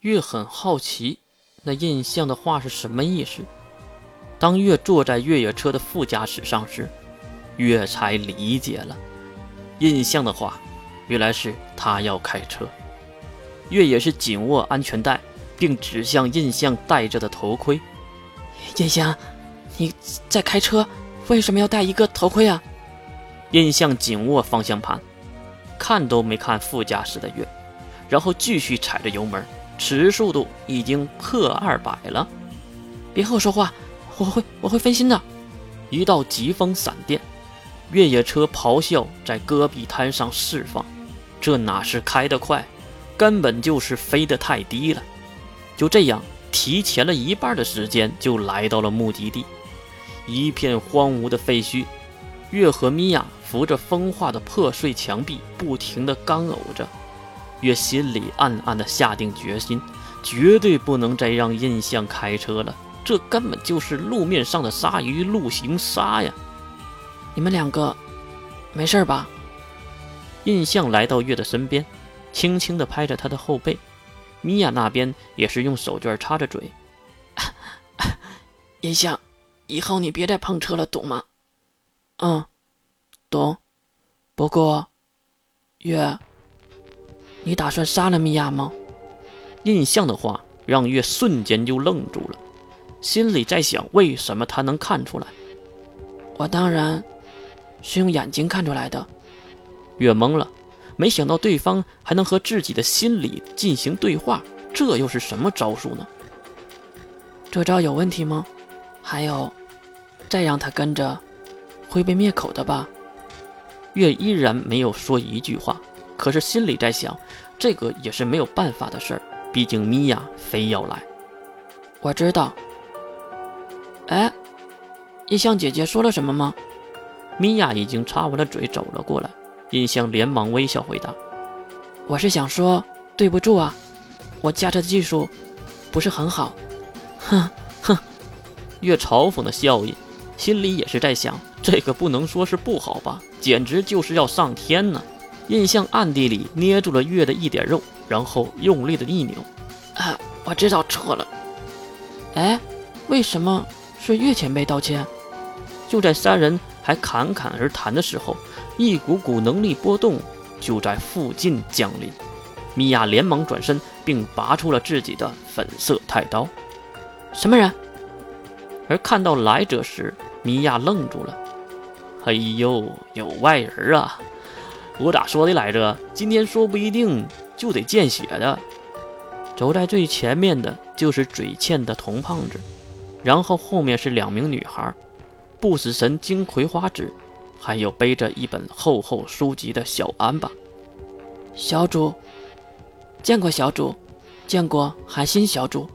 月很好奇，那印象的话是什么意思？当月坐在越野车的副驾驶上时，月才理解了，印象的话，原来是他要开车。月也是紧握安全带，并指向印象戴着的头盔。印象，你在开车，为什么要戴一个头盔啊？印象紧握方向盘，看都没看副驾驶的月，然后继续踩着油门，此时速度已经破二百了。别和我说话，我会我会分心的。一道疾风闪电，越野车咆哮在戈壁滩上释放，这哪是开得快，根本就是飞得太低了。就这样，提前了一半的时间就来到了目的地，一片荒芜的废墟。月和米娅扶着风化的破碎墙壁，不停地干呕着。月心里暗暗地下定决心，绝对不能再让印象开车了。这根本就是路面上的鲨鱼路行鲨呀！你们两个没事吧？印象来到月的身边，轻轻地拍着他的后背。米娅那边也是用手绢擦着嘴。印象，以后你别再碰车了，懂吗？嗯，懂。不过，月，你打算杀了米娅吗？印象的话让月瞬间就愣住了，心里在想：为什么他能看出来？我当然是用眼睛看出来的。月懵了，没想到对方还能和自己的心理进行对话，这又是什么招数呢？这招有问题吗？还有，再让他跟着。会被灭口的吧？月依然没有说一句话，可是心里在想，这个也是没有办法的事儿。毕竟米娅非要来。我知道。哎，印象姐姐说了什么吗？米娅已经插完了嘴走了过来，印象连忙微笑回答：“我是想说对不住啊，我驾车技术不是很好。”哼哼，越嘲讽的笑意。心里也是在想，这个不能说是不好吧，简直就是要上天呢。印象暗地里捏住了月的一点肉，然后用力的一扭。啊，我知道错了。哎，为什么是月前辈道歉？就在三人还侃侃而谈的时候，一股股能力波动就在附近降临。米娅连忙转身，并拔出了自己的粉色太刀。什么人？而看到来者时，米娅愣住了。哎呦，有外人啊！我咋说的来着？今天说不一定就得见血的。走在最前面的就是嘴欠的童胖子，然后后面是两名女孩，不死神金葵花子，还有背着一本厚厚书籍的小安吧。小主，见过小主，见过寒心小主。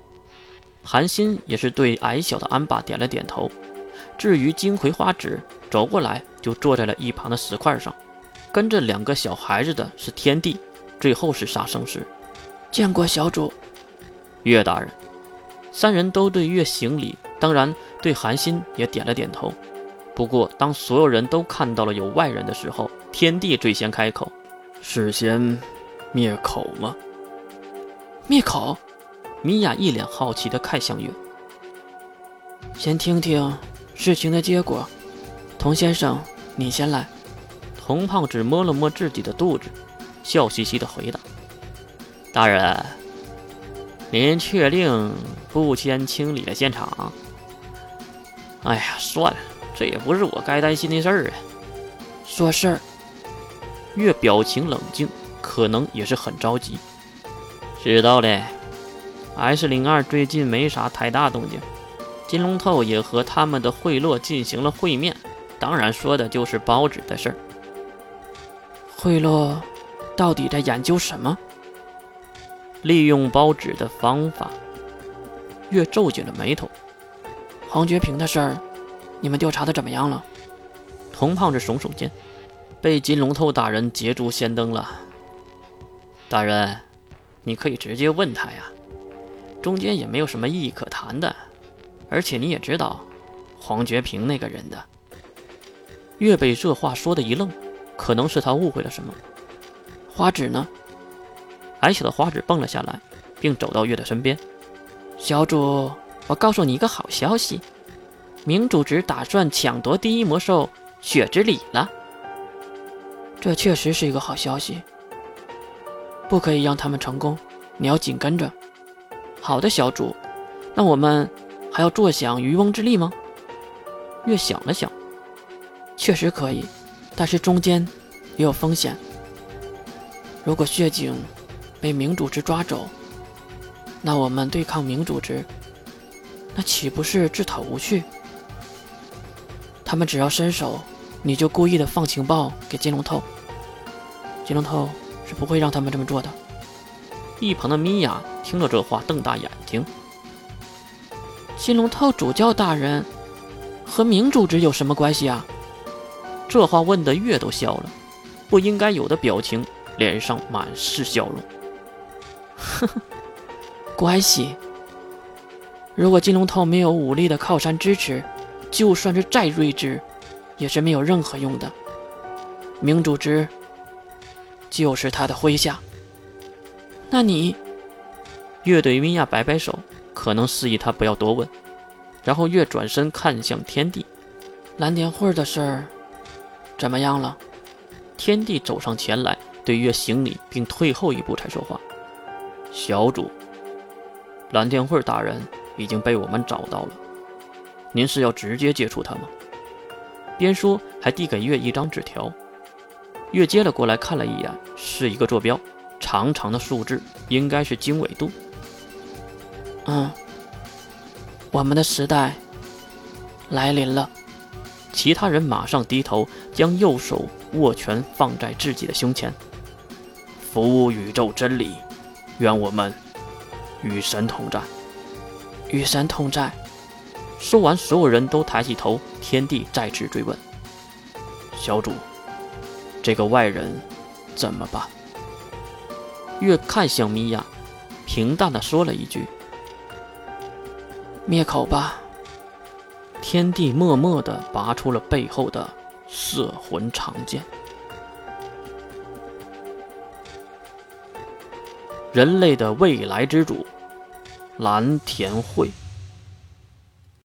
韩心也是对矮小的安巴点了点头。至于金葵花子走过来，就坐在了一旁的石块上。跟着两个小孩子的是天帝，最后是杀生石。见过小主，岳大人。三人都对岳行礼，当然对韩信也点了点头。不过当所有人都看到了有外人的时候，天帝最先开口：“事先灭口吗？”灭口。米娅一脸好奇地看向岳，先听听事情的结果。童先生，你先来。童胖子摸了摸自己的肚子，笑嘻嘻地回答：“大人，您确定不先清理了现场？”哎呀，算了，这也不是我该担心的事儿啊。说事儿。月表情冷静，可能也是很着急。知道嘞。S 零二最近没啥太大动静，金龙透也和他们的贿赂进行了会面，当然说的就是包纸的事儿。贿赂到底在研究什么？利用包纸的方法。月皱紧了眉头。黄觉平的事儿，你们调查的怎么样了？童胖子耸耸肩，被金龙头大人捷足先登了。大人，你可以直接问他呀。中间也没有什么意义可谈的，而且你也知道，黄觉平那个人的。月被这话说的一愣，可能是他误会了什么。花纸呢？矮小的花纸蹦了下来，并走到月的身边。小主，我告诉你一个好消息，明主只打算抢夺第一魔兽血之礼了。这确实是一个好消息，不可以让他们成功，你要紧跟着。好的，小主，那我们还要坐享渔翁之利吗？月想了想，确实可以，但是中间也有风险。如果血井被明主直抓走，那我们对抗明主直，那岂不是自讨无趣？他们只要伸手，你就故意的放情报给金龙透，金龙透是不会让他们这么做的。一旁的米娅听了这话，瞪大眼睛。金龙透主教大人和明主直有什么关系啊？这话问的月都笑了，不应该有的表情。脸上满是笑容，呵呵，关系。如果金龙头没有武力的靠山支持，就算是再睿智，也是没有任何用的。明主之就是他的麾下。那你，月对米娅摆摆手，可能示意他不要多问。然后月转身看向天地，蓝田会的事儿怎么样了？天帝走上前来。对月行礼，并退后一步才说话。小主，蓝天慧大人已经被我们找到了。您是要直接接触他吗？边说还递给月一张纸条。月接了过来，看了一眼，是一个坐标，长长的数字，应该是经纬度。嗯，我们的时代来临了。其他人马上低头，将右手握拳放在自己的胸前。服务宇宙真理，愿我们与神同在，与神同在。说完，所有人都抬起头。天帝再次追问：“小主，这个外人怎么办？”月看向米娅，平淡的说了一句：“灭口吧。”天帝默默的拔出了背后的摄魂长剑。人类的未来之主，蓝田会。